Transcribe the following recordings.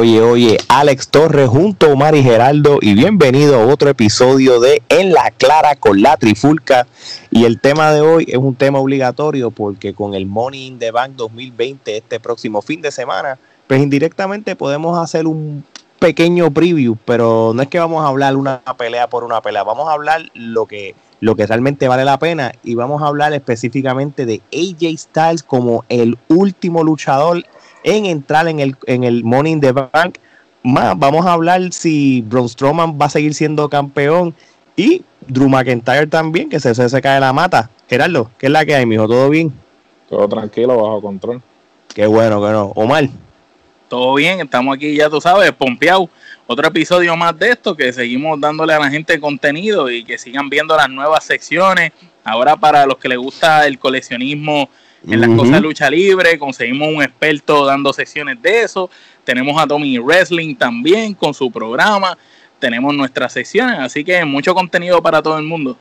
Oye, oye, Alex Torres junto a Omar y Geraldo y bienvenido a otro episodio de En la Clara con la Trifulca. Y el tema de hoy es un tema obligatorio porque con el Money in the Bank 2020 este próximo fin de semana, pues indirectamente podemos hacer un pequeño preview, pero no es que vamos a hablar una pelea por una pelea, vamos a hablar lo que lo que realmente vale la pena y vamos a hablar específicamente de AJ Styles como el último luchador en entrar en el, en el Money in the Bank. Más, vamos a hablar si Braun Strowman va a seguir siendo campeón y Drew McIntyre también, que se, se, cae la mata. Gerardo, ¿qué es la que hay, mijo? ¿Todo bien? Todo tranquilo, bajo control. Qué bueno que no. Omar. Todo bien, estamos aquí, ya tú sabes, pompeado. Otro episodio más de esto, que seguimos dándole a la gente contenido y que sigan viendo las nuevas secciones. Ahora para los que les gusta el coleccionismo en las cosas de lucha libre, conseguimos un experto dando sesiones de eso, tenemos a Tommy Wrestling también con su programa, tenemos nuestras secciones, así que mucho contenido para todo el mundo.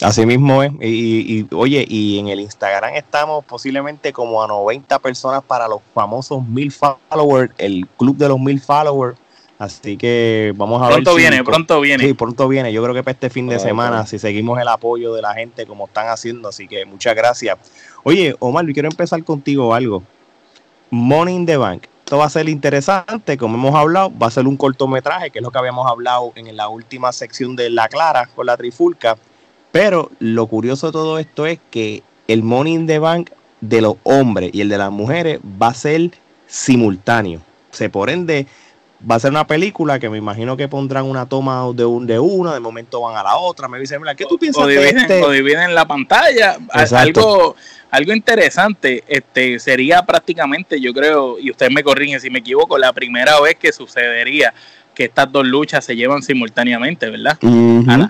Así mismo es, y, oye, y en el Instagram estamos posiblemente como a 90 personas para los famosos mil followers, el club de los mil followers, Así que vamos a ver. Pronto viene, pronto viene. Sí, pronto viene. Yo creo que para este fin de semana, si seguimos el apoyo de la gente como están haciendo. Así que muchas gracias. Oye, Omar, quiero empezar contigo algo. Money in the Bank. Esto va a ser interesante, como hemos hablado, va a ser un cortometraje, que es lo que habíamos hablado en la última sección de La Clara con la Trifulca. Pero lo curioso de todo esto es que el Money in the Bank de los hombres y el de las mujeres va a ser simultáneo. Se por ende, va a ser una película que me imagino que pondrán una toma de un de una, de momento van a la otra, me dicen, mira, ¿qué tú piensas o dividen, este? O dividen la pantalla, algo algo interesante, este sería prácticamente, yo creo, y usted me corrigen si me equivoco, la primera vez que sucedería que estas dos luchas se llevan simultáneamente, ¿verdad?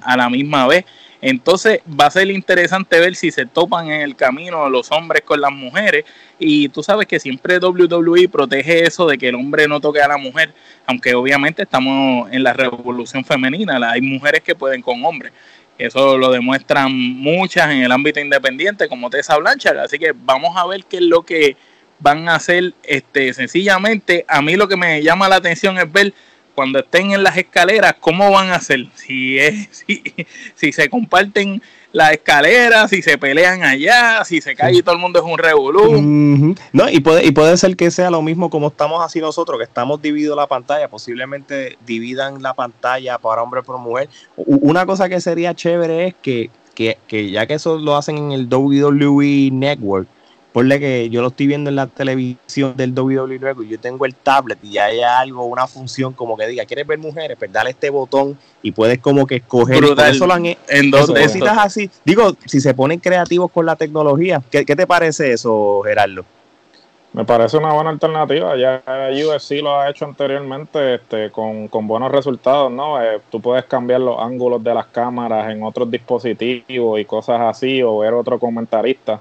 a la misma vez. Entonces va a ser interesante ver si se topan en el camino los hombres con las mujeres. Y tú sabes que siempre WWE protege eso de que el hombre no toque a la mujer, aunque obviamente estamos en la revolución femenina, hay mujeres que pueden con hombres. Eso lo demuestran muchas en el ámbito independiente, como Tessa Blanchard. Así que vamos a ver qué es lo que van a hacer. Este, sencillamente, a mí lo que me llama la atención es ver cuando estén en las escaleras, ¿cómo van a hacer? Si, es, si, si se comparten las escaleras, si se pelean allá, si se cae y todo el mundo es un revolú. No, y puede, y puede ser que sea lo mismo como estamos así nosotros, que estamos divididos la pantalla, posiblemente dividan la pantalla para hombre por mujer. Una cosa que sería chévere es que, que, que ya que eso lo hacen en el WWE Network, Ponle que yo lo estoy viendo en la televisión del WWE y yo tengo el tablet y ya hay algo, una función como que diga, ¿quieres ver mujeres? Pues dale este botón y puedes como que escoger. eso lo han, en dos cositas así. Digo, si se ponen creativos con la tecnología, ¿qué, te parece eso, Gerardo? Me parece una buena alternativa. Ya UFC lo ha hecho anteriormente este, con, buenos resultados, ¿no? Eh, tú puedes cambiar los ángulos de las cámaras en otros dispositivos y cosas así, o ver otro comentarista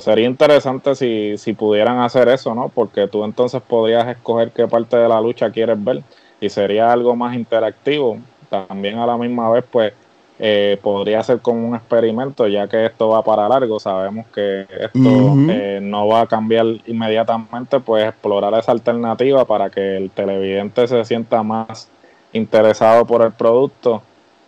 sería interesante si, si pudieran hacer eso, ¿no? Porque tú entonces podrías escoger qué parte de la lucha quieres ver y sería algo más interactivo. También a la misma vez, pues, eh, podría ser como un experimento, ya que esto va para largo. Sabemos que esto eh, no va a cambiar inmediatamente, pues explorar esa alternativa para que el televidente se sienta más interesado por el producto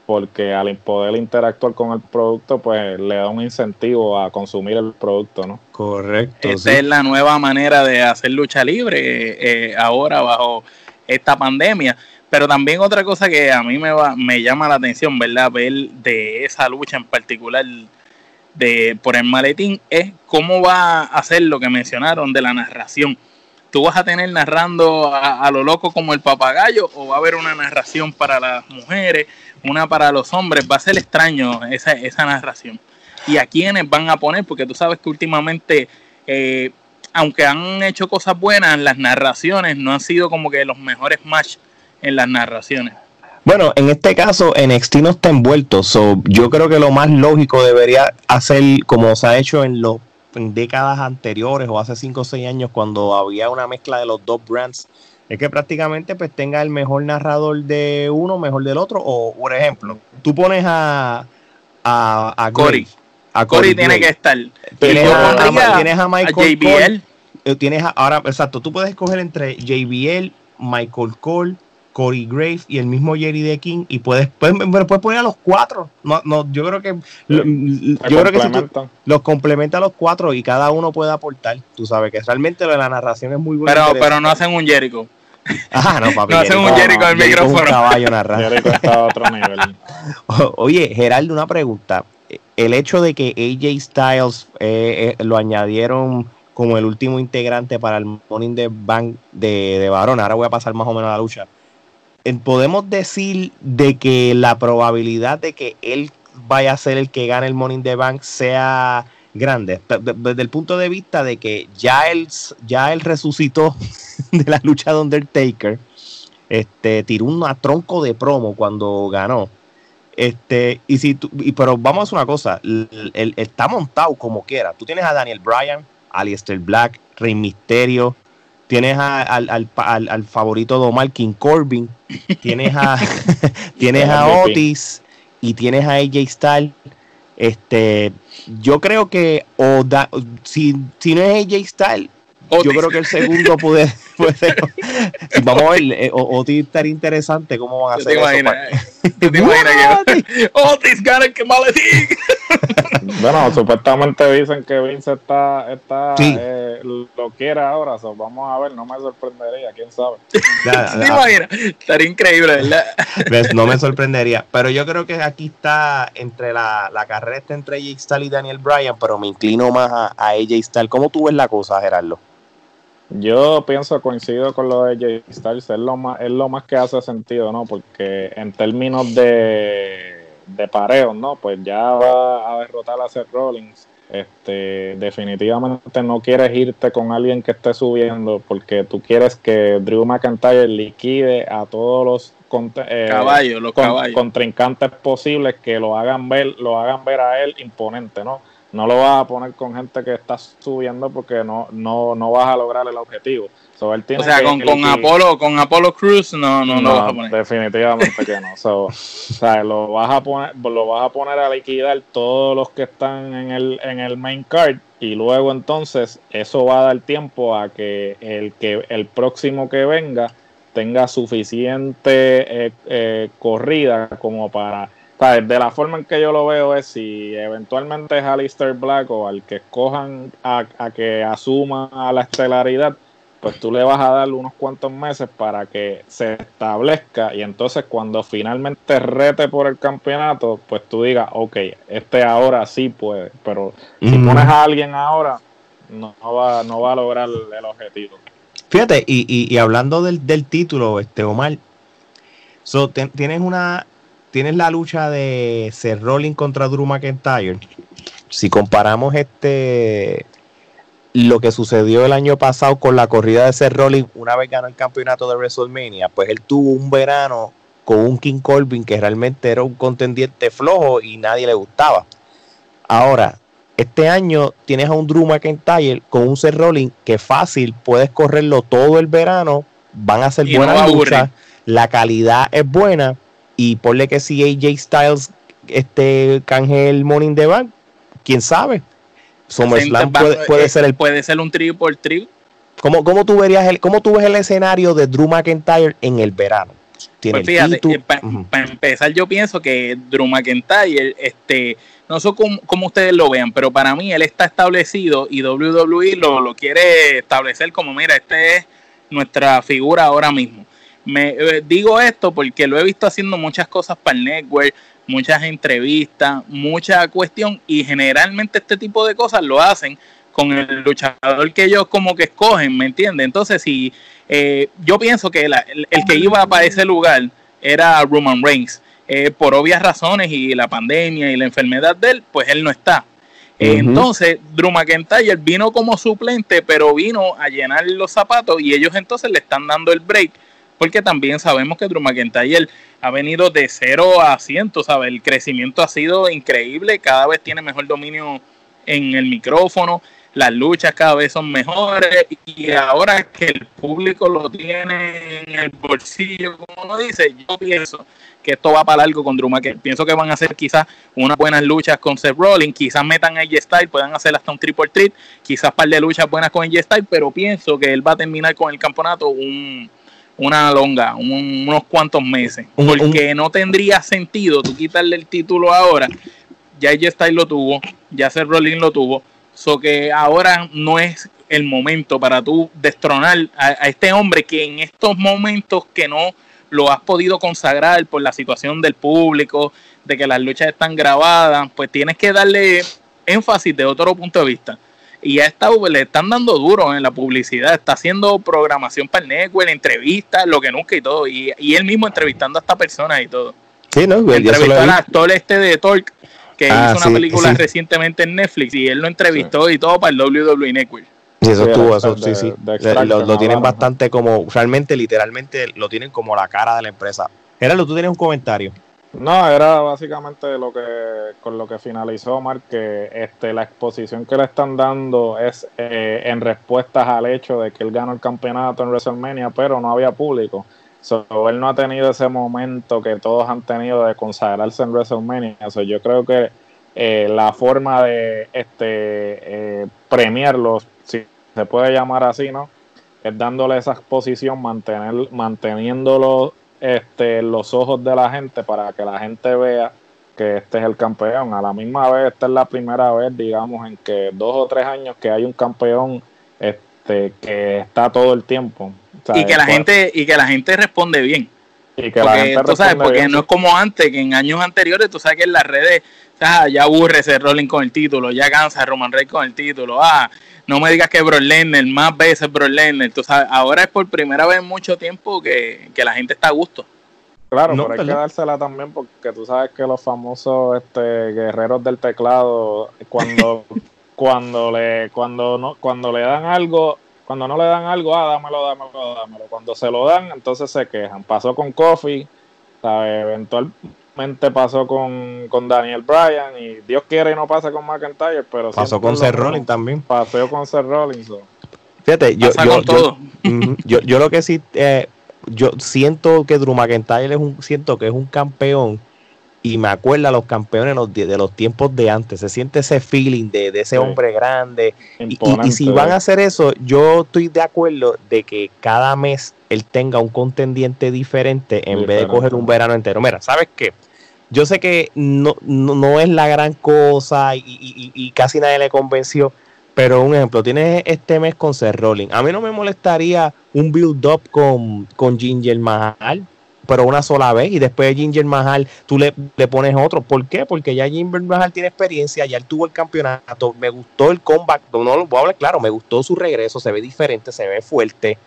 porque al poder interactuar con el producto, pues le da un incentivo a consumir el producto, ¿no? Correcto. Esa es la nueva manera de hacer lucha libre eh, ahora bajo esta pandemia. Pero también otra cosa que a mí me, va, me llama la atención, ¿verdad? Ver de esa lucha en particular de por el maletín es cómo va a hacer lo que mencionaron de la narración. ¿Tú vas a tener narrando a, a lo loco como el papagayo o va a haber una narración para las mujeres? Una para los hombres, va a ser extraño esa, esa narración. Y a quiénes van a poner, porque tú sabes que últimamente, eh, aunque han hecho cosas buenas, las narraciones no han sido como que los mejores match en las narraciones. Bueno, en este caso NXT no está envuelto, so, yo creo que lo más lógico debería hacer como se ha hecho en los en décadas anteriores o hace 5 o 6 años cuando había una mezcla de los dos brands es que prácticamente pues tenga el mejor narrador de uno, mejor del otro. O, por ejemplo, tú pones a, a, a Cory. A Cory tiene que estar. Tienes a, tienes a Michael JBL. Eh, tienes ahora, exacto, tú puedes escoger entre JBL, Michael Cole, Corey Graves y el mismo Jerry de King y puedes, puedes, puedes, poner a los cuatro. No, no, yo creo que yo creo que los complementa a los cuatro y cada uno puede aportar. Tú sabes que realmente la narración es muy buena. Pero, pero no hacen un Jericho. Ajá, no, papi. No hacen un Jericho en el micrófono. Un caballo Jericho está a otro nivel. Oye, Geraldo, una pregunta. El hecho de que AJ Styles eh, eh, lo añadieron como el último integrante para el Morning the Bank de, de varón. Ahora voy a pasar más o menos a la lucha. Podemos decir de que la probabilidad de que él vaya a ser el que gane el Morning the Bank sea grande, desde el punto de vista de que ya él, ya él resucitó de la lucha de Undertaker, este, tiró un tronco de promo cuando ganó. Este, y si y, pero vamos a hacer una cosa, él está montado como quiera. Tú tienes a Daniel Bryan, Alistair Black, Rey Misterio, tienes al, al, favorito de Omar King Corbin, tienes a, tienes a Otis y tienes a AJ Styles. Este, yo creo que o si, si no es AJ Styles, yo creo que el segundo puede, puede vamos a ver, eh, Otis estaría interesante cómo van a hacer eso. ¿Te imaginas que Otis gana el que maletín? Bueno, supuestamente dicen que Vince está, está eh, lo quiere ahora, vamos a ver, no me sorprendería, quién sabe. ¿Te imaginas? Estaría increíble, ¿verdad? No me sorprendería, pero yo creo que aquí está entre la, la carrera entre AJ Styles y Daniel Bryan, pero me inclino más a, a AJ Styles. ¿Cómo tú ves la cosa, Gerardo? Yo pienso, coincido con lo de Jay Styles, es lo más, es lo más que hace sentido, ¿no? Porque en términos de, de pareos, ¿no? Pues ya va a derrotar a Seth Rollins. Este, definitivamente no quieres irte con alguien que esté subiendo porque tú quieres que Drew McIntyre liquide a todos los eh, caballos, los caballos. contrincantes posibles que lo hagan ver, lo hagan ver a él imponente, ¿no? No lo vas a poner con gente que está subiendo porque no, no, no vas a lograr el objetivo. o sea, con, con Apolo, con Apolo Cruz no, no, no, vas a poner. Definitivamente que no. o sea, lo vas a poner, lo vas a poner a liquidar todos los que están en el, en el main card y luego entonces eso va a dar tiempo a que el que el próximo que venga tenga suficiente eh, eh, corrida como para de la forma en que yo lo veo es si eventualmente es Alistair Black o al que escojan a, que asuma la estelaridad, pues tú le vas a dar unos cuantos meses para que se establezca y entonces cuando finalmente rete por el campeonato, pues tú digas, ok, este ahora sí puede, pero si pones a alguien ahora, no, va, no va a lograr el objetivo. Fíjate, y, y, hablando del, del, título, este Omar, so, tienes una tienes la lucha de Seth Rollins contra Drew McIntyre. Si comparamos este lo que sucedió el año pasado con la corrida de Seth Rollins una vez ganó el campeonato de WrestleMania, pues él tuvo un verano con un King Corbin que realmente era un contendiente flojo y nadie le gustaba. Ahora, este año tienes a un Drew McIntyre con un Seth Rollins que fácil puedes correrlo todo el verano, van a ser buenas luchas, la calidad es buena y ponle que si AJ Styles este canje el Morning Bank, quién sabe. SummerSlam puede, puede, ser el puede ser un trío por trío. ¿Cómo, cómo tú verías el, cómo tú ves el escenario de Drew McIntyre en el verano? Pues fíjate, eh, para empezar yo pienso que Drew McIntyre, este, no sé cómo, ustedes lo vean, pero para mí él está establecido y WWE lo, lo quiere establecer como, mira, este es nuestra figura ahora mismo. Me eh, digo esto porque lo he visto haciendo muchas cosas para el network, muchas entrevistas, mucha cuestión y generalmente este tipo de cosas lo hacen con el luchador que ellos como que escogen, ¿me entiendes? Entonces, si eh, yo pienso que el, que iba para ese lugar era Roman Reigns, eh, por obvias razones y la pandemia y la enfermedad de él, pues él no está. Entonces, Drew McIntyre vino como suplente, pero vino a llenar los zapatos y ellos entonces le están dando el break porque también sabemos que Drew McIntyre ha venido de 0 a 100, ¿sabes? El crecimiento ha sido increíble, cada vez tiene mejor dominio en el micrófono, las luchas cada vez son mejores y ahora que el público lo tiene en el bolsillo, como uno dice, yo pienso que esto va para largo con Drew McIntyre. Pienso que van a hacer quizás unas buenas luchas con Seth Rollins, quizás metan a AJ Styles, puedan hacer hasta un triple treat, quizás par de luchas buenas con AJ Styles, pero pienso que él va a terminar con el campeonato un una longa, unos cuantos meses. porque no tendría sentido tú quitarle el título ahora. Ya Styles lo tuvo, ya Seth Rollins lo tuvo. So que ahora no es el momento para tú destronar a, este hombre que en estos momentos que no lo has podido consagrar por la situación del público, de que las luchas están grabadas, pues tienes que darle énfasis de otro punto de vista y a esta le están dando duro en la publicidad, está haciendo programación para el network, entrevistas, lo que nunca y todo, y, él mismo entrevistando a esta persona y todo. Sí, ¿no? Entrevistó al actor este de Talk, que ah, hizo una película recientemente en Netflix, y él lo entrevistó y todo para el WWE Network. Sí, eso estuvo, eso, sí, sí. lo, tienen bastante como, realmente, literalmente, lo tienen como la cara de la empresa. Gerardo, tú tienes un comentario. No, era básicamente lo que con lo que finalizó Omar, que este, la exposición que le están dando es eh, en respuestas al hecho de que él ganó el campeonato en WrestleMania, pero no había público. So, él no ha tenido ese momento que todos han tenido de consagrarse en WrestleMania. yo creo que eh, la forma de este eh, premiarlos, si se puede llamar así, ¿no? Es dándole esa exposición, mantener, manteniéndolo este, los ojos de la gente para que la gente vea que este es el campeón. A la misma vez, esta es la primera vez, digamos, en que dos o tres años que hay un campeón este, que está todo el tiempo. y que la gente y que la gente responde bien. Y que la gente tú sabes, porque no es como antes, que en años anteriores tú sabes que en las redes ya aburre ese Rolling con el título, ya cansa Roman Reigns con el título, ah, no me digas que Bro Lesnar, más veces Bro Lesnar, tú sabes, ahora es por primera vez en mucho tiempo que, la gente está a gusto. Claro, pero hay que dársela también porque tú sabes que los famosos este, guerreros del teclado, cuando, cuando le, cuando no, cuando le dan algo, cuando no le dan algo, ah, dámelo, dámelo, dámelo. Cuando se lo dan, entonces se quejan. Pasó con Kofi, ¿sabes? Eventual, pasó con, con, Daniel Bryan y Dios quiere y no pasa con McIntyre, pero pasó con Seth Rollins también. Pasó con Seth Rollins. Fíjate, yo, yo, yo, lo que sí, eh, yo siento que Drew McIntyre es un, siento que es un campeón y me acuerda a los campeones de los, tiempos de antes. Se siente ese feeling de, ese hombre grande. Y, y, si van a hacer eso, yo estoy de acuerdo de que cada mes él tenga un contendiente diferente en vez de coger un verano entero. Mira, ¿sabes qué? Yo sé que no, no, es la gran cosa y, casi nadie le convenció, pero un ejemplo, tienes este mes con Seth Rolling. A mí no me molestaría un build-up con, con Ginger Mahal, pero una sola vez y después de Ginger Mahal tú le, le, pones otro. ¿Por qué? Porque ya Ginger Mahal tiene experiencia, ya él tuvo el campeonato, me gustó el comeback, no lo voy a hablar claro, me gustó su regreso, se ve diferente, se ve fuerte.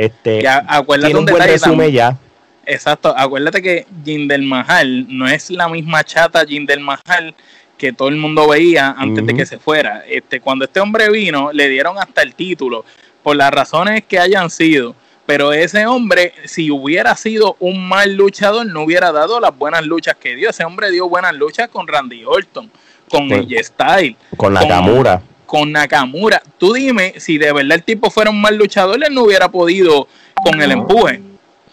Este, tiene un, buen resumen ya. Exacto, acuérdate que Jinder Mahal no es la misma chata Jinder Mahal que todo el mundo veía antes de que se fuera. Este, cuando este hombre vino, le dieron hasta el título, por las razones que hayan sido. Pero ese hombre, si hubiera sido un mal luchador, no hubiera dado las buenas luchas que dio. Ese hombre dio buenas luchas con Randy Orton, con el Style, con Nakamura. Con, Nakamura. Tú dime, si de verdad el tipo fuera un mal luchador, él no hubiera podido con el empuje.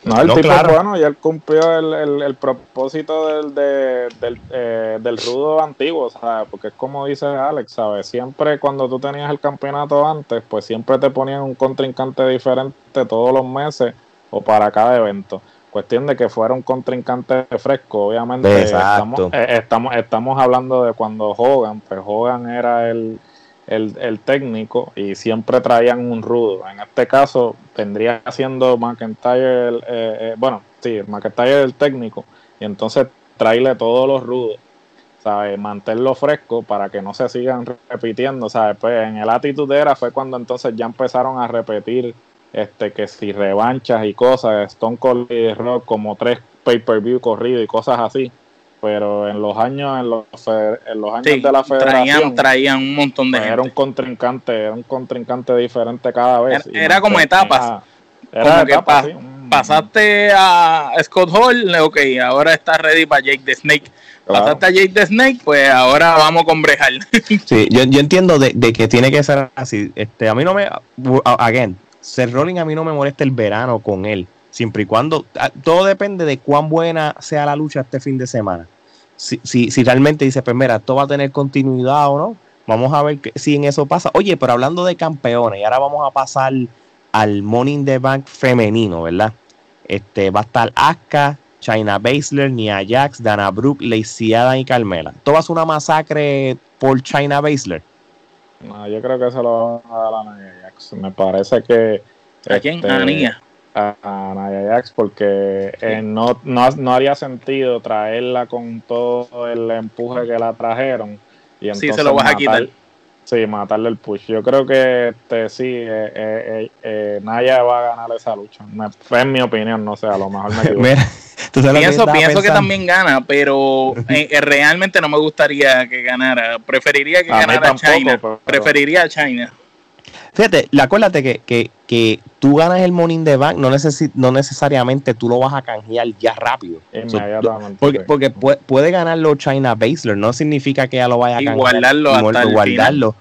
No, el tipo bueno y él cumplió el, el, propósito del, del, eh, del rudo antiguo, ¿sabes? Porque es como dice Alex, ¿sabes? Siempre cuando tú tenías el campeonato antes, pues siempre te ponían un contrincante diferente todos los meses o para cada evento. Cuestión de que fuera un contrincante fresco, obviamente. Estamos, eh, estamos, estamos hablando de cuando Hogan, pues Hogan era el, el, el, técnico y siempre traían un rudo. En este caso vendría siendo McIntyre, el, eh, eh, bueno, sí, McIntyre el técnico y entonces traerle todos los rudos, ¿sabes? Mantenerlo fresco para que no se sigan repitiendo, ¿sabes? Pues en el Attitude Era fue cuando entonces ya empezaron a repetir este que si revanchas y cosas, Stone Cold y Rock como tres pay-per-view corridos y cosas así pero en los años en los, en los años de la federación traían, un montón de pues, era un contrincante era un contrincante diferente cada vez era, como etapas. era como pasaste a Scott Hall ok ahora está ready para Jake the Snake. Pasaste a Jake the Snake pues ahora vamos con Brejal. Sí yo, yo entiendo de, de, que tiene que ser así. Este a mí no me again Seth Rolling a mí no me molesta el verano con él siempre y cuando todo depende de cuán buena sea la lucha este fin de semana. Si, si, si realmente dice, pues mira, esto va a tener continuidad o no, vamos a ver que, si en eso pasa. Oye, pero hablando de campeones, y ahora vamos a pasar al Money in the Bank femenino, ¿verdad? este, va a estar Asuka, China Baszler, Nia Jax, Dana Brooke, Lacey Adam y Carmela. ¿Esto va a ser una masacre por China Baszler? No, yo creo que se lo van a dar a Nia Jax. Me parece que... ¿A quién? A Nia. A, Nia Jax porque eh, no, no, haría sentido traerla con todo el empuje que la trajeron. Y entonces sí, se lo vas a quitar Sí, matarle el push. Yo creo que este, sí, eh, eh, eh, Naya va a ganar esa lucha. es mi opinión, no sé, a lo mejor me equivoco. pienso, que, también gana, pero realmente no me gustaría que ganara. Preferiría que ganara China. Preferiría a China. Fíjate, acuérdate que, que, que tú ganas el Morning the Bank, no, no necesariamente tú lo vas a canjear ya rápido. porque, porque puede, ganarlo China Baszler, no significa que ya lo vaya a canjear. guardarlo hasta guardarlo.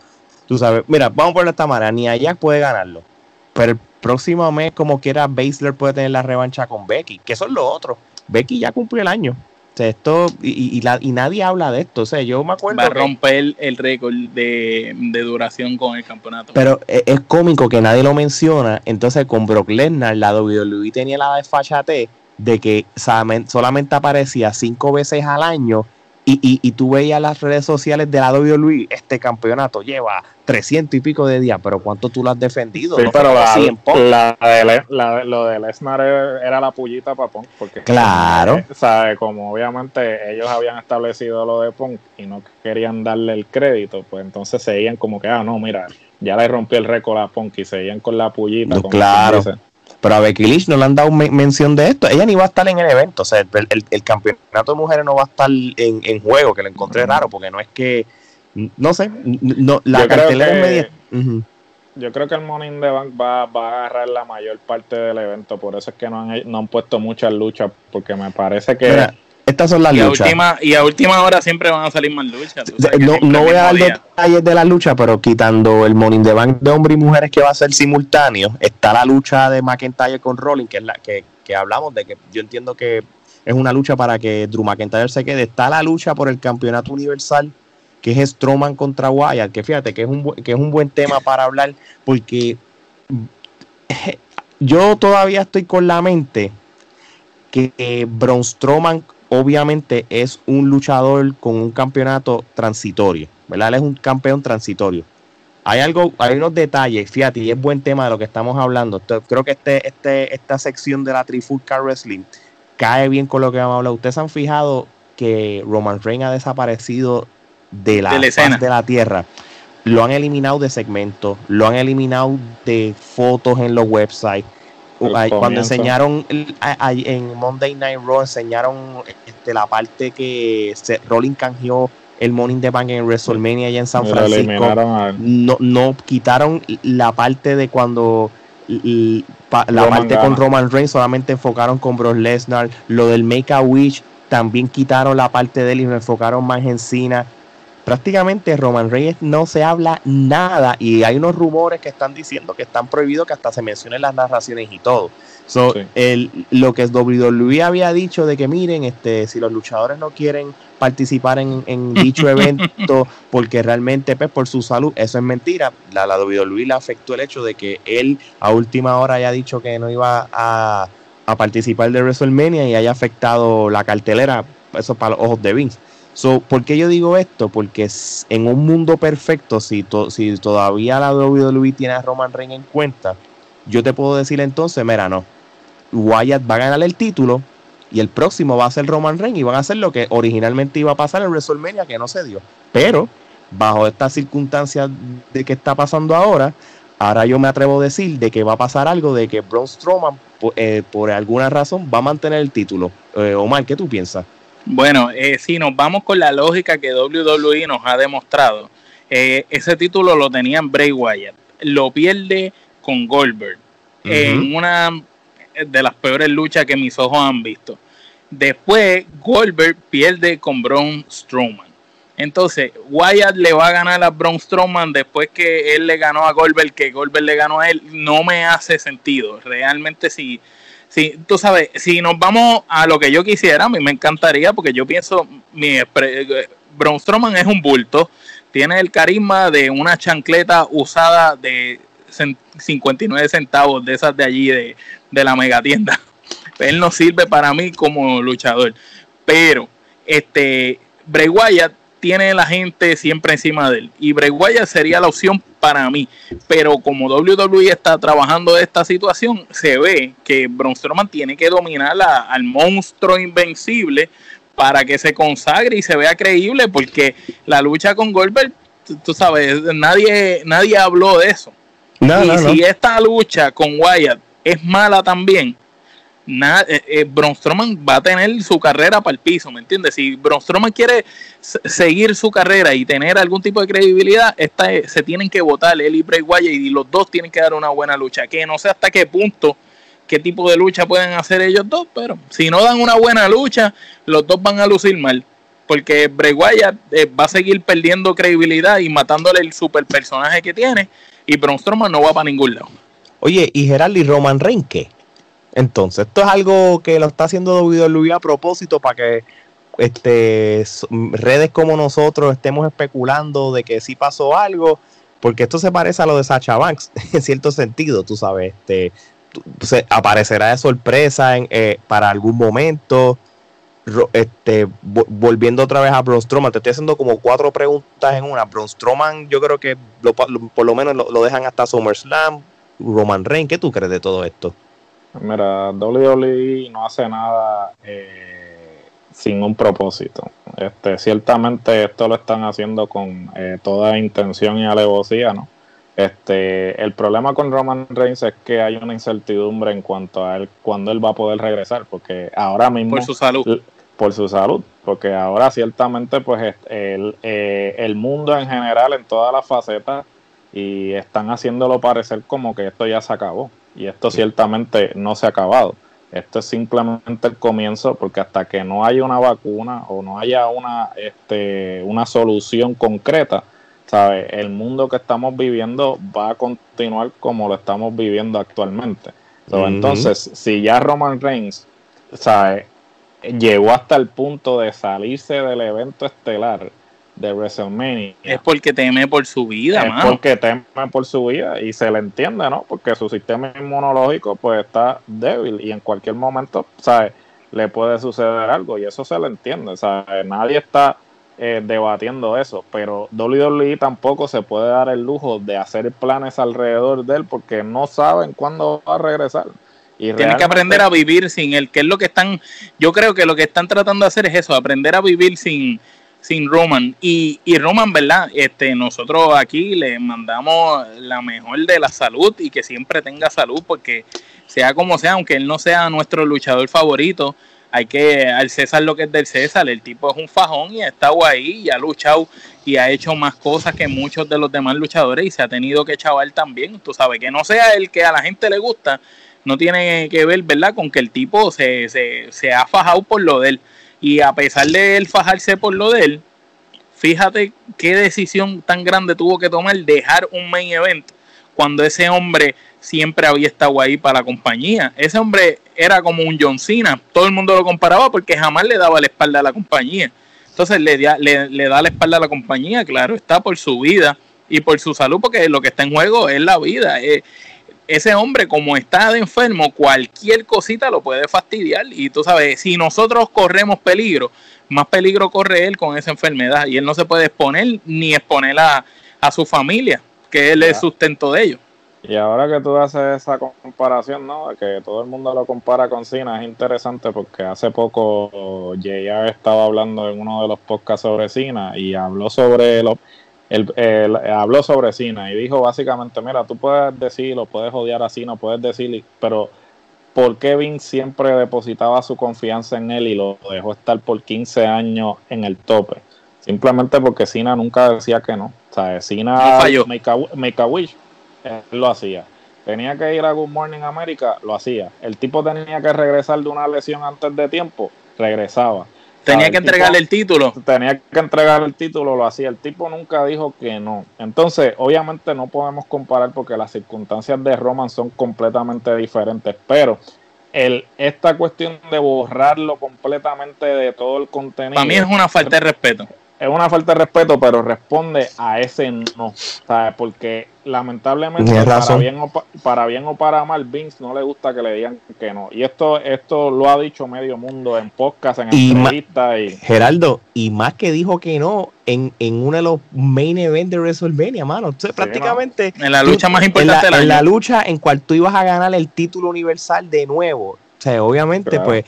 Tú sabes, mira, vamos por esta manera, ni Ajax puede ganarlo. Pero el próximo mes, como quiera, Baszler puede tener la revancha con Becky, que eso es lo otro. Becky ya cumplió el año esto, y, y, nadie habla de esto. O sea, yo me acuerdo. Va a romper el récord de, duración con el campeonato. Pero es, es, cómico que nadie lo menciona. Entonces, con Brock Lesnar, la WWE tenía la desfachate de que solamente aparecía cinco veces al año y, y, y, tú veías las redes sociales de la WWE, este campeonato lleva 300 y pico de días, pero ¿cuánto tú lo has defendido? Sí, pero la, la, lo de Lesnar era la pullita para Punk, porque claro. sabe, como obviamente ellos habían establecido lo de Punk y no querían darle el crédito, pues entonces seguían como que, ah, no, mira, ya le rompió el récord a Punk y seguían con la pullita. claro. Pero a Becky Lynch no le han dado mención de esto. Ella ni va a estar en el evento. O sea, el, campeonato de mujeres no va a estar en, juego, que lo encontré raro, porque no es que. No sé. No, la cartelera es media. Yo creo que el Morning the Bank va, a agarrar la mayor parte del evento. Por eso es que no han, no han puesto muchas luchas, porque me parece que. Estas son las y luchas. A última, y a última hora siempre van a salir más luchas. No, voy a dar detalles de la lucha, pero quitando el Morning the Bank de hombres y mujeres que va a ser simultáneo, está la lucha de McIntyre con Rolling, que es la que, que hablamos de que yo entiendo que es una lucha para que Drew McIntyre se quede. Está la lucha por el campeonato universal, que es Strowman contra Wyatt, que fíjate que es un, que es un buen tema para hablar, porque yo todavía estoy con la mente que Braun Strowman obviamente es un luchador con un campeonato transitorio, ¿verdad? Él es un campeón transitorio. Hay algo, hay unos detalles, fíjate, y es buen tema de lo que estamos hablando. Creo que este, este, esta sección de la Trifulca Wrestling cae bien con lo que vamos a hablar. Ustedes han fijado que Roman Reigns ha desaparecido de la, de de la tierra. Lo han eliminado de segmentos, lo han eliminado de fotos en los websites cuando enseñaron en Monday Night Raw enseñaron este, la parte que se, Rolling canjeó el Morning the Bank en WrestleMania allá en San Francisco. no, no quitaron la parte de cuando la parte con Roman Reigns solamente enfocaron con Brock Lesnar. Lo del Make a Wish también quitaron la parte de él y me enfocaron más en Cena prácticamente Roman Reigns no se habla nada y hay unos rumores que están diciendo que están prohibidos que hasta se mencionen las narraciones y todo. So, el, lo que WWE había dicho de que miren, este, si los luchadores no quieren participar en, dicho evento porque realmente pues, por su salud, eso es mentira. La, la WWE le afectó el hecho de que él a última hora haya dicho que no iba a, a participar de WrestleMania y haya afectado la cartelera, eso para los ojos de Vince. So, ¿Por qué yo digo esto? Porque en un mundo perfecto, si, si todavía la WWE tiene a Roman Reigns en cuenta, yo te puedo decir entonces, mira, no, Wyatt va a ganar el título y el próximo va a ser Roman Reigns y van a hacer lo que originalmente iba a pasar en WrestleMania, que no se dio. Pero, bajo estas circunstancias de que está pasando ahora, ahora yo me atrevo a decir de que va a pasar algo de que Braun Strowman, eh, por alguna razón, va a mantener el título. Eh, Omar, ¿qué tú piensas? Bueno, eh, si nos vamos con la lógica que WWE nos ha demostrado, eh, ese título lo tenía Bray Wyatt, lo pierde con Goldberg en una de las peores luchas que mis ojos han visto. Después Goldberg pierde con Braun Strowman. Entonces, Wyatt le va a ganar a Braun Strowman después que él le ganó a Goldberg, que Goldberg le ganó a él. No me hace sentido. Realmente, si, Sí, tú sabes, si nos vamos a lo que yo quisiera, a mí me encantaría, porque yo pienso, mi Braun Strowman es un bulto, tiene el carisma de una chancleta usada de 59 centavos de esas de allí, de, de la megatienda. él no sirve para mí como luchador. Pero este Bray Wyatt tiene la gente siempre encima de él. Y Bray Wyatt sería la opción para mí. Pero como WWE está trabajando de esta situación, se ve que Braun Strowman tiene que dominar al monstruo invencible para que se consagre y se vea creíble, porque la lucha con Goldberg, tú, sabes, nadie, nadie habló de eso. y si esta lucha con Wyatt es mala también, nada, eh, eh va a tener su carrera para el piso, ¿me entiendes? Si Braun quiere seguir su carrera y tener algún tipo de credibilidad, esta, se tienen que votar él y Bray Wyatt y los dos tienen que dar una buena lucha. Que no sé hasta qué punto, qué tipo de lucha pueden hacer ellos dos, pero si no dan una buena lucha, los dos van a lucir mal. Porque Bray Wyatt eh, va a seguir perdiendo credibilidad y matándole el super personaje que tiene, y Braun no va para ningún lado. Oye, ¿y Gerald y Roman Reigns qué? Entonces, esto es algo que lo está haciendo WWE a propósito para que este, redes como nosotros estemos especulando de que sí pasó algo, porque esto se parece a lo de Sacha Banks, en cierto sentido, tú sabes, este, aparecerá de sorpresa eh, para algún momento. Este, volviendo otra vez a Braun Strowman, te estoy haciendo como cuatro preguntas en una. Braun Strowman, yo creo que por lo menos lo, lo, dejan hasta SummerSlam. Roman Reigns, ¿qué tú crees de todo esto? Mira, WWE no hace nada eh, sin un propósito. Este, ciertamente esto lo están haciendo con eh, toda intención y alevosía, ¿no? Este, el problema con Roman Reigns es que hay una incertidumbre en cuanto a él cuándo él va a poder regresar, porque ahora mismo por su salud, por su salud, porque ahora ciertamente pues el, eh, el mundo en general en todas las facetas y están haciéndolo parecer como que esto ya se acabó y esto ciertamente no se ha acabado. Esto es simplemente el comienzo porque hasta que no haya una vacuna o no haya una, este, una solución concreta, ¿sabe? el mundo que estamos viviendo va a continuar como lo estamos viviendo actualmente. Entonces, si ya Roman Reigns ¿sabe? llegó hasta el punto de salirse del evento estelar, de WrestleMania. Es porque teme por su vida, es porque teme por su vida y se le entiende, ¿no? Porque su sistema inmunológico pues está débil y en cualquier momento, ¿sabes? Le puede suceder algo y eso se le entiende, ¿sabes? Nadie está eh, debatiendo eso, pero WWE tampoco se puede dar el lujo de hacer planes alrededor de él porque no saben cuándo va a regresar. Y Tienen que aprender a vivir sin él, que es lo que están, yo creo que lo que están tratando de hacer es eso, aprender a vivir sin, sin Roman. Y, y Roman, ¿verdad? Este, nosotros aquí le mandamos la mejor de la salud y que siempre tenga salud, porque sea como sea, aunque él no sea nuestro luchador favorito, hay que al César lo que es del César. El tipo es un fajón y ha estado ahí y ha luchado y ha hecho más cosas que muchos de los demás luchadores y se ha tenido que chaval también. Tú sabes que no sea el que a la gente le gusta, no tiene que ver, ¿verdad? Con que el tipo se, se, se ha fajado por lo de él. Y a pesar de él fajarse por lo de él, fíjate qué decisión tan grande tuvo que tomar dejar un main event cuando ese hombre siempre había estado ahí para la compañía. Ese hombre era como un John Cena, todo el mundo lo comparaba porque jamás le daba la espalda a la compañía. Entonces le, le, da la espalda a la compañía, claro, está por su vida y por su salud, porque lo que está en juego es la vida. Eh, ese hombre, como está de enfermo, cualquier cosita lo puede fastidiar. Y tú sabes, si nosotros corremos peligro, más peligro corre él con esa enfermedad. Y él no se puede exponer ni exponer a, su familia, que él es sustento de ellos. Y ahora que tú haces esa comparación, ¿no? Que todo el mundo lo compara con Cena, es interesante porque hace poco JR estaba hablando en uno de los podcasts sobre Cena y habló sobre los él, habló sobre Cena y dijo básicamente, mira, tú puedes decirlo, puedes odiar a Cena, puedes decir, pero ¿por qué Vince siempre depositaba su confianza en él y lo dejó estar por 15 años en el tope? Simplemente porque Cena nunca decía que no. O sea, Cena make a, wish, él lo hacía. Tenía que ir a Good Morning America, lo hacía. El tipo tenía que regresar de una lesión antes de tiempo, regresaba. Tenía que entregarle el título. Tenía que entregar el título, lo hacía. El tipo nunca dijo que no. Entonces, obviamente no podemos comparar porque las circunstancias de Roman son completamente diferentes, pero el, esta cuestión de borrarlo completamente de todo el contenido. Para mí es una falta de respeto. Es una falta de respeto, pero responde a ese no, ¿sabes? Porque lamentablemente para bien, o para bien o para mal Vince no le gusta que le digan que no. Y esto esto lo ha dicho medio mundo en podcast, en entrevistas y Geraldo, y más que dijo que no en, en uno de los main events de WrestleMania, mano. Entonces, prácticamente en la lucha más importante en la, en la lucha en cual tú ibas a ganar el título universal de nuevo. O sea, obviamente pues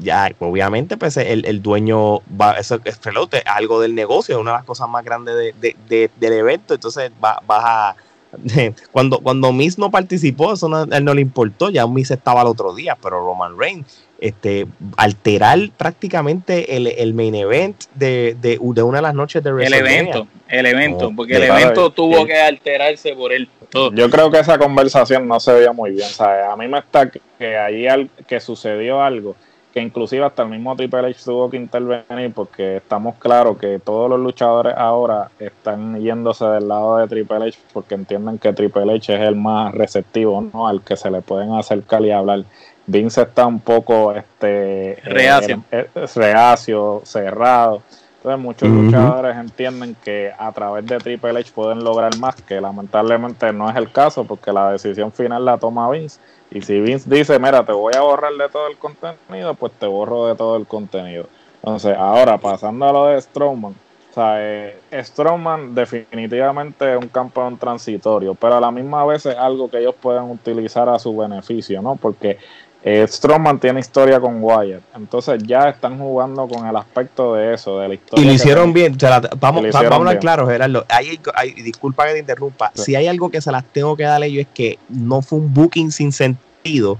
ya, obviamente, pues el, el dueño va, eso es algo del negocio, es una de las cosas más grandes de, del evento, entonces va, vas a cuando, cuando Miz no participó, eso no, él no le importó, ya Miz estaba el otro día, pero Roman Reigns, este, alterar prácticamente el, el main event de, de, una de las noches de El evento, el evento, porque el evento tuvo que alterarse por él. Yo creo que esa conversación no se veía muy bien, ¿sabes? A mí me está que ahí que sucedió algo que inclusive hasta el mismo Triple H tuvo que intervenir porque estamos claros que todos los luchadores ahora están yéndose del lado de Triple H porque entienden que Triple H es el más receptivo, ¿no? Al que se le pueden acercar y hablar. Vince está un poco este reacio, eh, reacio cerrado. Entonces muchos luchadores entienden que a través de Triple H pueden lograr más, que lamentablemente no es el caso porque la decisión final la toma Vince y si Vince dice, mira, te voy a borrar de todo el contenido, pues te borro de todo el contenido. Entonces, ahora pasando a lo de Strowman, o sea, eh, Strowman definitivamente es un campeón transitorio, pero a la misma vez es algo que ellos pueden utilizar a su beneficio, ¿no? Porque eh, Strowman tiene historia con Wyatt, entonces ya están jugando con el aspecto de eso, de la historia. Y lo hicieron bien, vamos, a hablar claro, Gerardo. Hay, disculpa que te interrumpa, si hay algo que se las tengo que dar a ellos es que no fue un booking sin sentido,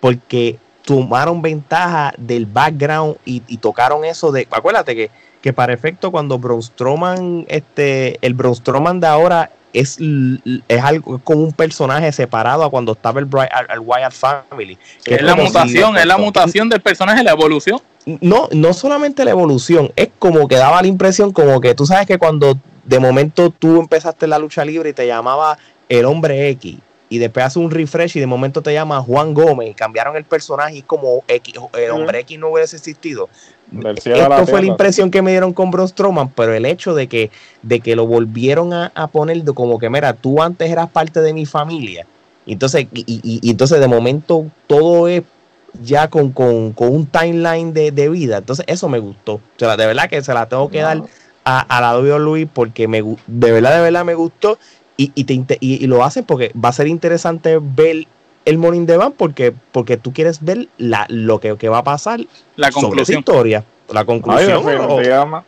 porque tomaron ventaja del background y, tocaron eso de, acuérdate que, que para efecto cuando Braun Strowman, este, el Braun Strowman de ahora es, es algo como un personaje separado a cuando estaba el, el, Wyatt Family. Que es, la mutación, es la mutación del personaje, la evolución. No, no solamente la evolución, es como que daba la impresión como que tú sabes que cuando de momento tú empezaste la lucha libre y te llamaba el hombre X y después hace un refresh y de momento te llama Juan Gómez y cambiaron el personaje y como X, el hombre X no hubiese existido. Esto fue la impresión que me dieron con Braun Strowman, pero el hecho de que, de que lo volvieron a, poner como que, mira, tú antes eras parte de mi familia. Entonces, y, entonces de momento todo es ya con, un timeline de, vida. Entonces, eso me gustó. O sea, de verdad que se la tengo que dar a, a la WWE porque me, de verdad, de verdad me gustó y, y, te, y, lo hacen porque va a ser interesante ver el Morning the porque, porque tú quieres ver la, lo que, que va a pasar la conclusión. sobre historia. La conclusión.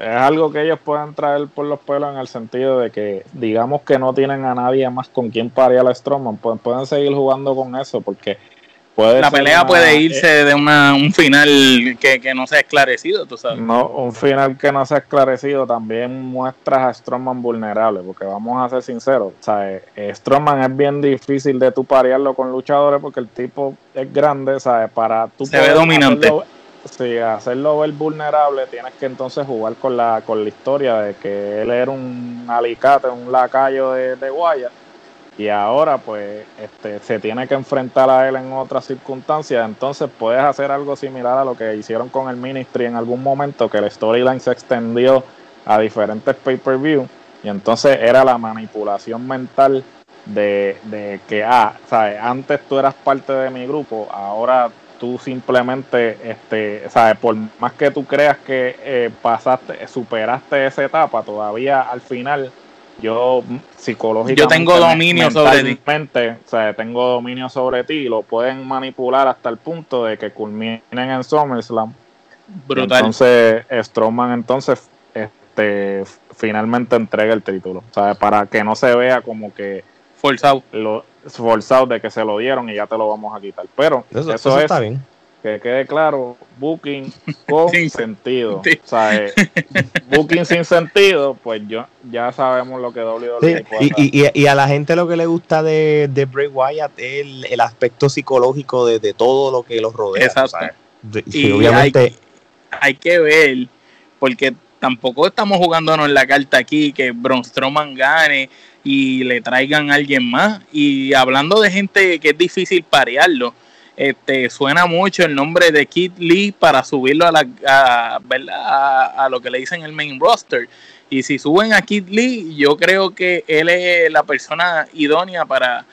es algo que ellos pueden traer por los pelos en el sentido de que digamos que no tienen a nadie más con quien parir a Strowman, pues pueden seguir jugando con eso porque la pelea puede irse de una, un final que, que, no sea esclarecido, tú sabes. No, un final que no sea esclarecido también muestras a Strowman vulnerable, porque vamos a ser sinceros, sea, eh, Strowman es bien difícil de tú parearlo con luchadores porque el tipo es grande, ¿sabes? Para tú Se ve dominante. Hacerlo, sí, hacerlo ver vulnerable, tienes que entonces jugar con la, con la historia de que él era un alicate, un lacayo de, de Wyatt y ahora pues este, se tiene que enfrentar a él en otras circunstancias, entonces puedes hacer algo similar a lo que hicieron con el Ministry en algún momento, que el storyline se extendió a diferentes pay-per-view y entonces era la manipulación mental de, de que, ah, ¿sabes? antes tú eras parte de mi grupo, ahora tú simplemente, este, ¿sabes? por más que tú creas que eh, pasaste, superaste esa etapa, todavía al final yo psicológicamente yo tengo dominio sobre ti. o sea, tengo dominio sobre ti y lo pueden manipular hasta el punto de que culminen en SummerSlam. Brutal. Entonces Strowman entonces este finalmente entrega el título. O sea, para que no se vea como que forzado. lo forzado de que se lo dieron y ya te lo vamos a quitar. Pero eso, es está bien que quede claro, booking con sentido. O sea, eh, booking sin sentido, pues yo ya sabemos lo que WWE sí. y, y, y, a la gente lo que le gusta de, de Bray Wyatt es el, aspecto psicológico de, de, todo lo que los rodea. Exacto. y obviamente hay, que ver, porque tampoco estamos jugándonos en la carta aquí que Braun Strowman gane y le traigan a alguien más. Y hablando de gente que es difícil parearlo, este, suena mucho el nombre de Kid Lee para subirlo a, la, a, a, lo que le dicen el main roster. Y si suben a Kid Lee, yo creo que él es la persona idónea para,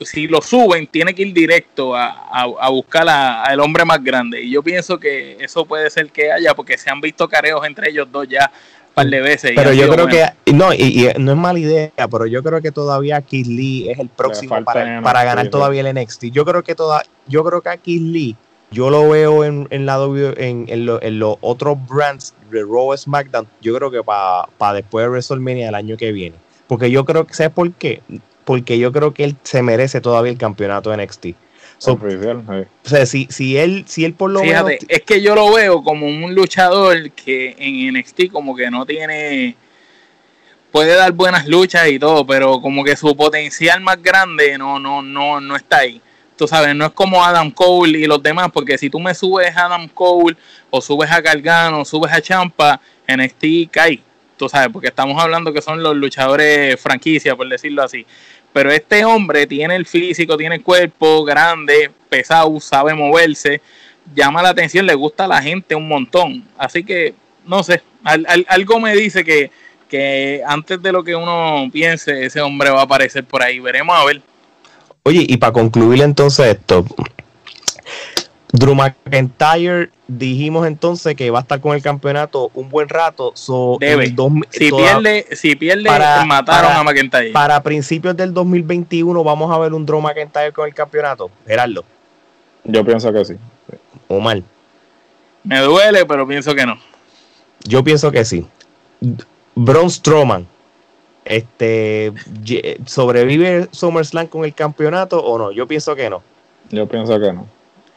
si lo suben, tiene que ir directo a, a, buscar al hombre más grande. Y yo pienso que eso puede ser que haya, porque se han visto careos entre ellos dos ya par de veces. Pero yo creo que, no, y, no es mala idea, pero yo creo que todavía Keith Lee es el próximo para, para, ganar todavía el NXT. Yo creo que toda, yo creo que a Keith Lee, yo lo veo en, en, la, en, en, los otros brands de Raw SmackDown, yo creo que para después de WrestleMania el año que viene. Porque yo creo que, ¿sabes por qué? Porque yo creo que él se merece todavía el campeonato de NXT. o sea, si, si, él, si él por lo Fíjate, es que yo lo veo como un luchador que en NXT como que no tiene... Puede dar buenas luchas y todo, pero como que su potencial más grande no, no, no, no está ahí. Tú sabes, no es como Adam Cole y los demás, porque si tú me subes a Adam Cole o subes a Gargano o subes a Champa, NXT cae. Tú sabes, porque estamos hablando que son los luchadores franquicia, por decirlo así. Pero este hombre tiene el físico, tiene el cuerpo grande, pesado, sabe moverse, llama la atención, le gusta a la gente un montón. Así que, no sé, algo me dice que, que antes de lo que uno piense, ese hombre va a aparecer por ahí. Veremos a ver. Oye, y para concluir entonces esto, Drew McIntyre dijimos entonces que va a estar con el campeonato un buen rato. Debe. si, pierde, si pierde, mataron a McIntyre. Para principios del 2021 vamos a ver un Drew McIntyre con el campeonato. Gerardo. Yo pienso que sí. O mal. Me duele, pero pienso que no. Yo pienso que sí. Braun Strowman. Este, ¿Sobrevive SummerSlam con el campeonato o no? Yo pienso que no. Yo pienso que no.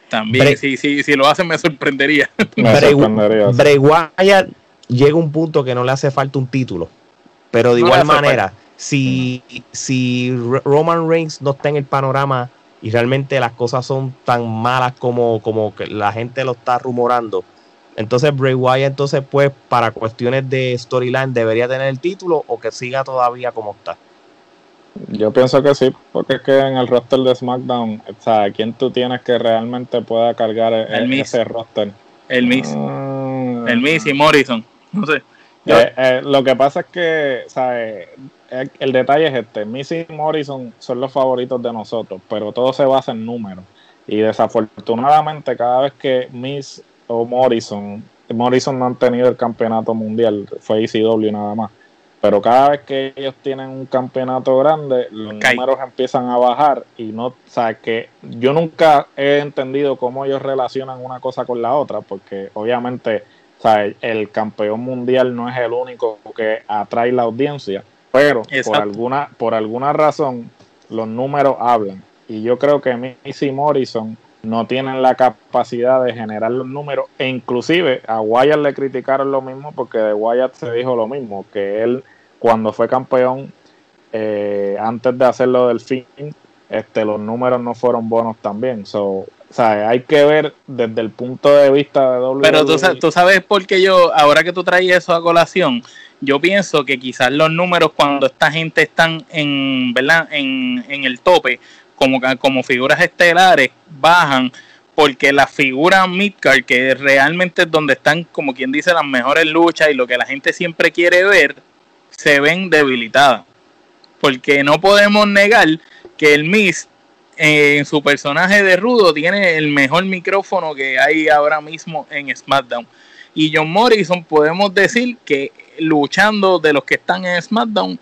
También, si, si, si lo hacen me sorprendería. Me sorprendería. Bray Wyatt llega un punto que no le hace falta un título. Pero de igual manera, si, si Roman Reigns no está en el panorama y realmente las cosas son tan malas como, como que la gente lo está rumorando, entonces Bray Wyatt entonces pues para cuestiones de storyline debería tener el título o que siga todavía como está. Yo pienso que sí, porque es que en el roster de SmackDown, o sea, ¿quién tú tienes que realmente pueda cargar e-, el, ese roster? El Miss. Ah. el Miss y Morrison. No sé. Eh, eh, lo que pasa es que, ¿sabes? El, el, detalle es este: Miss y Morrison son los favoritos de nosotros, pero todo se basa en números. Y desafortunadamente, cada vez que Miss o Morrison, Morrison no han tenido el campeonato mundial, fue ECW nada más. Pero cada vez que ellos tienen un campeonato grande, los números empiezan a bajar y no, o sea, que yo nunca he entendido cómo ellos relacionan una cosa con la otra, porque obviamente, o sea, el campeón mundial no es el único que atrae la audiencia, pero por alguna, por alguna razón los números hablan. Y yo creo que Missy Morrison no tienen la capacidad de generar los números e inclusive a Wyatt le criticaron lo mismo porque de Wyatt se dijo lo mismo, que él cuando fue campeón, eh, antes de hacerlo del fin, este, los números no fueron buenos también. So, o sea, hay que ver desde el punto de vista de WWE. Pero tú, tú sabes por qué yo, ahora que tú traes eso a colación, yo pienso que quizás los números cuando esta gente están en, ¿verdad? En, en el tope, como, como figuras estelares, bajan porque la figura midcard, que realmente es donde están, como quien dice, las mejores luchas y lo que la gente siempre quiere ver, se ven debilitadas. Porque no podemos negar que el Miss eh, en su personaje de rudo tiene el mejor micrófono que hay ahora mismo en SmackDown. Y John Morrison podemos decir que luchando de los que están en SmackDown,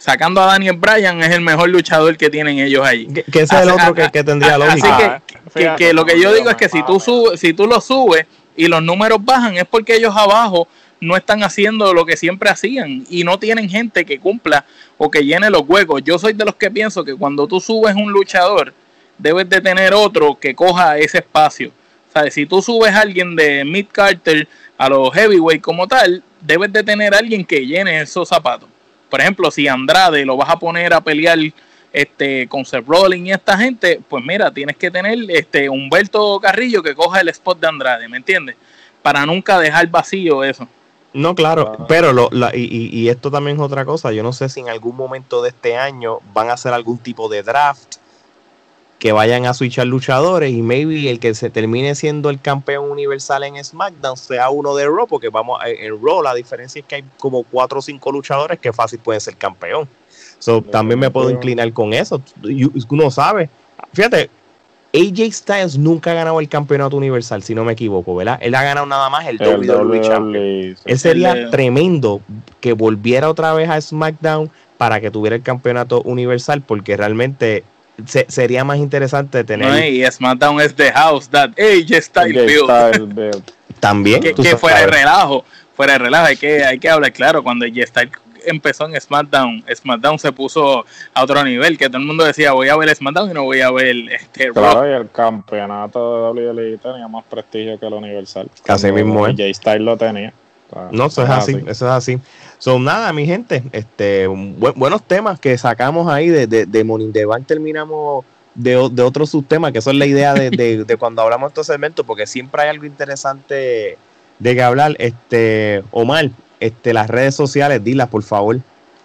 sacando a Daniel Bryan, es el mejor luchador que tienen ellos ahí. Que, ese es el otro que, tendría lógica. Así que, lo que yo digo es que si tú, subes, si tú lo subes y los números bajan, es porque ellos abajo no están haciendo lo que siempre hacían y no tienen gente que cumpla o que llene los huecos. Yo soy de los que pienso que cuando tú subes un luchador, debes de tener otro que coja ese espacio. O si tú subes a alguien de Mid Carter a los heavyweight como tal, debes de tener a alguien que llene esos zapatos. Por ejemplo, si Andrade lo vas a poner a pelear este con Seth Rollins y esta gente, pues mira, tienes que tener este Humberto Carrillo que coja el spot de Andrade, ¿me entiendes? Para nunca dejar vacío eso. No, claro, ah. pero lo, y, y, esto también es otra cosa. Yo no sé si en algún momento de este año van a hacer algún tipo de draft que vayan a switchar luchadores y maybe el que se termine siendo el campeón universal en SmackDown sea uno de Raw, porque vamos en Raw la diferencia es que hay como cuatro o cinco luchadores que fácil pueden ser campeón. So, también me puedo inclinar con eso. Uno sabe. Fíjate, AJ Styles nunca ha ganado el campeonato universal, si no me equivoco, ¿verdad? Él ha ganado nada más el, el WWE Champion. Él sería tremendo que volviera otra vez a SmackDown para que tuviera el campeonato universal, porque realmente sería más interesante tener. No, y SmackDown es the house that AJ Styles built. También. Que, que fuera de relajo, fuera de relajo, hay que, hay que hablar claro, cuando AJ Styles empezó en SmackDown, SmackDown se puso a otro nivel, que todo el mundo decía voy a ver SmackDown y no voy a ver este Claro, y el campeonato de WWE tenía más prestigio que el Universal. Casi mismo, ¿eh? J Styles lo tenía. No, eso es así, eso es así. Son nada, mi gente, este, buenos temas que sacamos ahí de, de, de Morning the Bank, terminamos de, de otros subtemas, que eso es la idea de, de, cuando hablamos de estos segmentos, porque siempre hay algo interesante de que hablar. Este, Omar, este, las redes sociales, dilas por favor.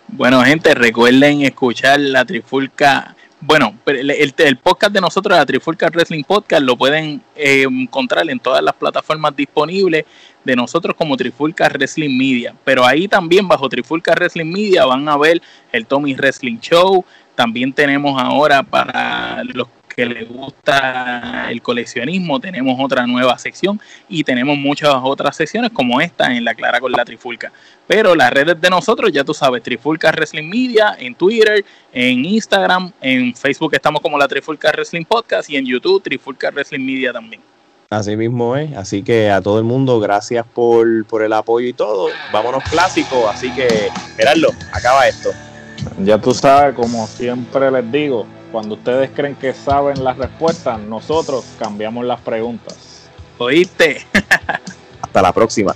Bueno, gente, recuerden escuchar la Trifulca. Bueno, el, el, podcast de nosotros, la Trifulca Wrestling Podcast, lo pueden eh, encontrar en todas las plataformas disponibles de nosotros como Trifulca Wrestling Media. Pero ahí también bajo Trifulca Wrestling Media van a ver el Tommy Wrestling Show. También tenemos ahora para los que les gusta el coleccionismo, tenemos otra nueva sección y tenemos muchas otras secciones como esta en La Clara con la Trifulca. Pero las redes de nosotros, ya tú sabes, Trifulca Wrestling Media, en Twitter, en Instagram, en Facebook estamos como la Trifulca Wrestling Podcast y en YouTube Trifulca Wrestling Media también. Así mismo es, así que a todo el mundo, gracias por, el apoyo y todo. Vámonos clásicos, así que, Gerardo, acaba esto. Ya tú sabes, como siempre les digo, cuando ustedes creen que saben las respuestas, nosotros cambiamos las preguntas. ¿Oíste? Hasta la próxima.